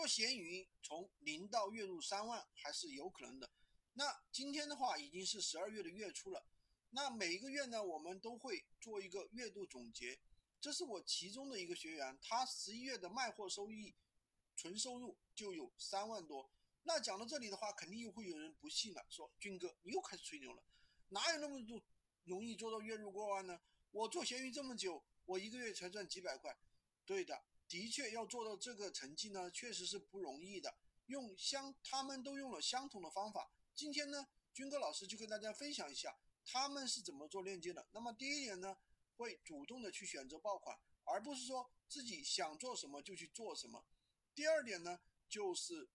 做闲鱼从零到月入三万还是有可能的。那今天的话已经是十二月的月初了，那每一个月呢，我们都会做一个月度总结。这是我其中的一个学员，他十一月的卖货收益纯收入就有三万多。那讲到这里的话，肯定又会有人不信了，说军哥你又开始吹牛了，哪有那么多容易做到月入过万呢？我做闲鱼这么久，我一个月才赚几百块。对的，的确要做到这个成绩呢，确实是不容易的。用相，他们都用了相同的方法。今天呢，军哥老师就跟大家分享一下他们是怎么做链接的。那么第一点呢，会主动的去选择爆款，而不是说自己想做什么就去做什么。第二点呢，就是。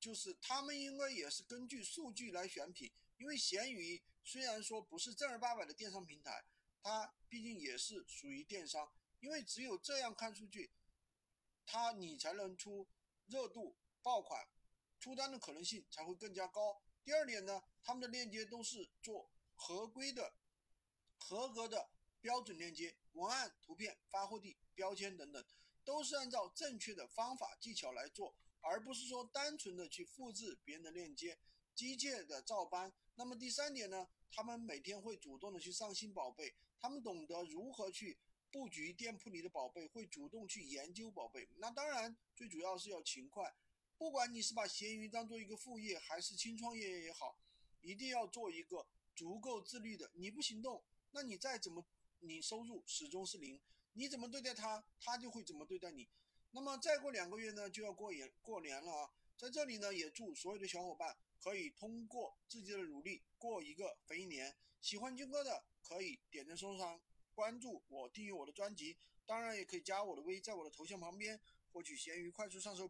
就是他们应该也是根据数据来选品，因为闲鱼虽然说不是正儿八百的电商平台，它毕竟也是属于电商，因为只有这样看数据，它你才能出热度爆款，出单的可能性才会更加高。第二点呢，他们的链接都是做合规的、合格的标准链接，文案、图片、发货地、标签等等，都是按照正确的方法技巧来做。而不是说单纯的去复制别人的链接，机械的照搬。那么第三点呢，他们每天会主动的去上新宝贝，他们懂得如何去布局店铺里的宝贝，会主动去研究宝贝。那当然，最主要是要勤快。不管你是把闲鱼当做一个副业，还是轻创业也好，一定要做一个足够自律的。你不行动，那你再怎么，你收入始终是零。你怎么对待他，他就会怎么对待你。那么再过两个月呢，就要过年过年了啊！在这里呢，也祝所有的小伙伴可以通过自己的努力过一个肥年。喜欢军哥的可以点赞收藏、关注我、订阅我的专辑，当然也可以加我的微，在我的头像旁边获取闲鱼快速上手。